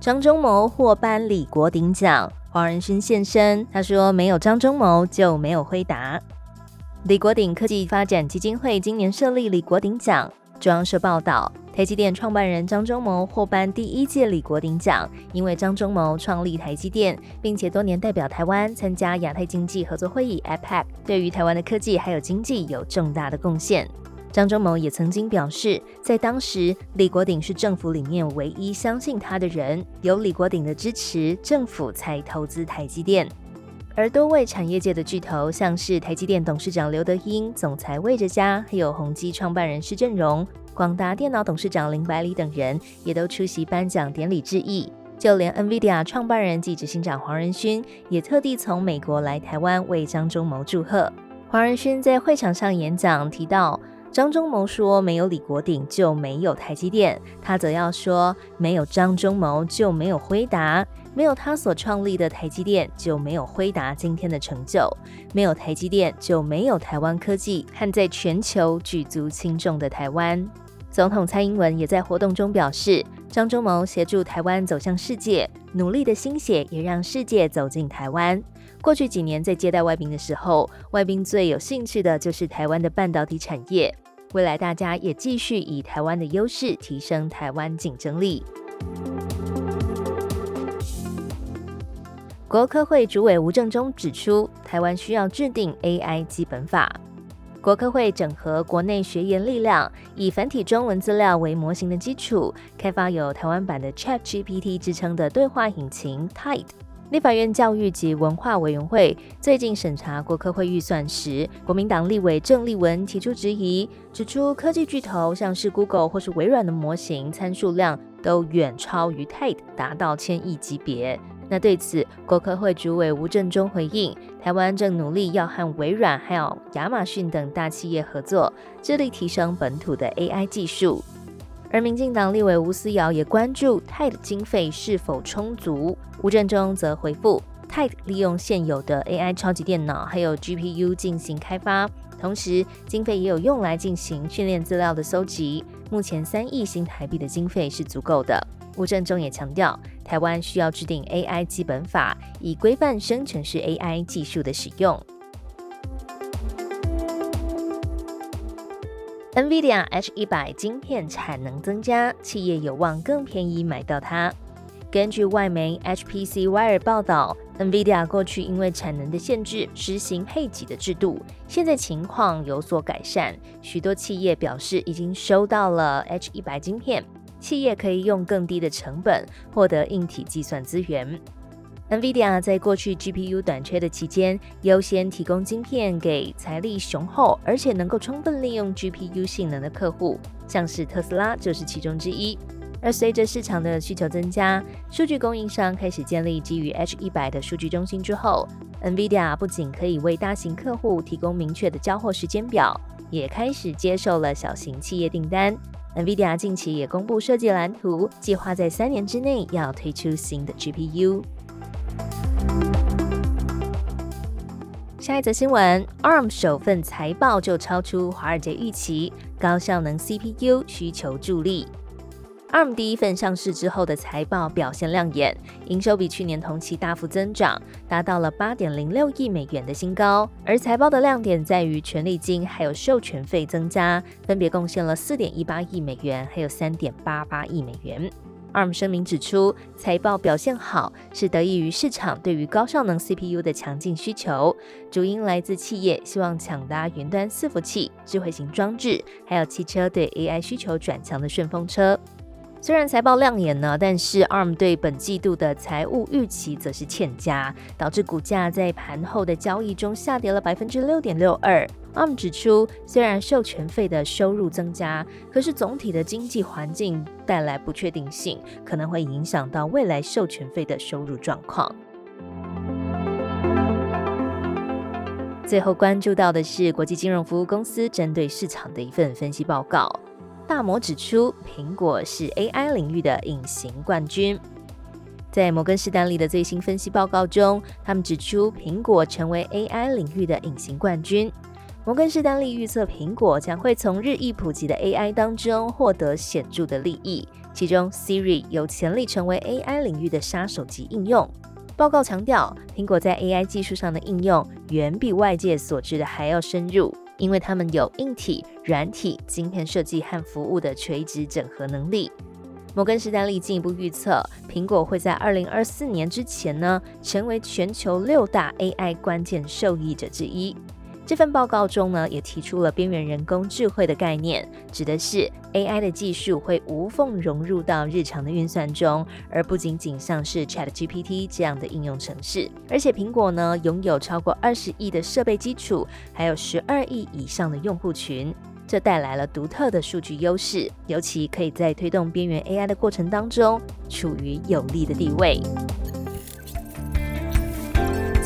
张忠谋获颁李国鼎奖，黄仁勋现身，他说没有张忠谋就没有辉达。李国鼎科技发展基金会今年设立李国鼎奖。中央社报道，台积电创办人张忠谋获颁第一届李国鼎奖，因为张忠谋创立台积电，并且多年代表台湾参加亚太经济合作会议 （APEC），对于台湾的科技还有经济有重大的贡献。张忠谋也曾经表示，在当时，李国鼎是政府里面唯一相信他的人，有李国鼎的支持，政府才投资台积电。而多位产业界的巨头，像是台积电董事长刘德英、总裁魏哲嘉，还有宏基创办人施正荣、广达电脑董事长林百里等人，也都出席颁奖典礼致意。就连 NVIDIA 创办人及执行长黄仁勋，也特地从美国来台湾为张忠谋祝贺。黄仁勋在会场上演讲提到。张忠谋说：“没有李国鼎就没有台积电。”他则要说：“没有张忠谋就没有辉达，没有他所创立的台积电就没有辉达今天的成就，没有台积电就没有台湾科技和在全球举足轻重的台湾。”总统蔡英文也在活动中表示：“张忠谋协助台湾走向世界，努力的心血也让世界走进台湾。过去几年在接待外宾的时候，外宾最有兴趣的就是台湾的半导体产业。”未来大家也继续以台湾的优势提升台湾竞争力。国科会主委吴正中指出，台湾需要制定 AI 基本法。国科会整合国内学研力量，以繁体中文资料为模型的基础，开发有台湾版的 ChatGPT 之称的对话引擎 Tide。立法院教育及文化委员会最近审查国科会预算时，国民党立委郑丽文提出质疑，指出科技巨头像是 Google 或是微软的模型参数量都远超于 TED，达到千亿级别。那对此，国科会主委吴振中回应，台湾正努力要和微软还有亚马逊等大企业合作，致力提升本土的 AI 技术。而民进党立委吴思瑶也关注 TED 经费是否充足。吴振中则回复，TED 利用现有的 AI 超级电脑还有 GPU 进行开发，同时经费也有用来进行训练资料的搜集。目前三亿新台币的经费是足够的。吴振中也强调，台湾需要制定 AI 基本法，以规范生成式 AI 技术的使用。NVIDIA H 一百晶片产能增加，企业有望更便宜买到它。根据外媒 HPC Wire 报道，NVIDIA 过去因为产能的限制，实行配给的制度，现在情况有所改善。许多企业表示已经收到了 H 一百晶片，企业可以用更低的成本获得硬体计算资源。NVIDIA 在过去 GPU 短缺的期间，优先提供晶片给财力雄厚而且能够充分利用 GPU 性能的客户，像是特斯拉就是其中之一。而随着市场的需求增加，数据供应商开始建立基于 H 一百的数据中心之后，NVIDIA 不仅可以为大型客户提供明确的交货时间表，也开始接受了小型企业订单。NVIDIA 近期也公布设计蓝图，计划在三年之内要推出新的 GPU。下一则新闻，ARM 首份财报就超出华尔街预期，高效能 CPU 需求助力。ARM 第一份上市之后的财报表现亮眼，营收比去年同期大幅增长，达到了八点零六亿美元的新高。而财报的亮点在于权利金还有授权费增加，分别贡献了四点一八亿美元，还有三点八八亿美元。ARM 声明指出，财报表现好是得益于市场对于高效能 CPU 的强劲需求，主因来自企业希望抢搭云端伺服器、智慧型装置，还有汽车对 AI 需求转强的顺风车。虽然财报亮眼呢，但是 ARM 对本季度的财务预期则是欠佳，导致股价在盘后的交易中下跌了百分之六点六二。ARM 指出，虽然授权费的收入增加，可是总体的经济环境带来不确定性，可能会影响到未来授权费的收入状况。最后关注到的是国际金融服务公司针对市场的一份分析报告。大摩指出，苹果是 AI 领域的隐形冠军。在摩根士丹利的最新分析报告中，他们指出苹果成为 AI 领域的隐形冠军。摩根士丹利预测，苹果将会从日益普及的 AI 当中获得显著的利益，其中 Siri 有潜力成为 AI 领域的杀手级应用。报告强调，苹果在 AI 技术上的应用远比外界所知的还要深入。因为他们有硬体、软体、晶片设计和服务的垂直整合能力。摩根士丹利进一步预测，苹果会在二零二四年之前呢，成为全球六大 AI 关键受益者之一。这份报告中呢，也提出了边缘人工智慧的概念，指的是 AI 的技术会无缝融入到日常的运算中，而不仅仅像是 ChatGPT 这样的应用程式。而且苹果呢，拥有超过二十亿的设备基础，还有十二亿以上的用户群，这带来了独特的数据优势，尤其可以在推动边缘 AI 的过程当中，处于有利的地位。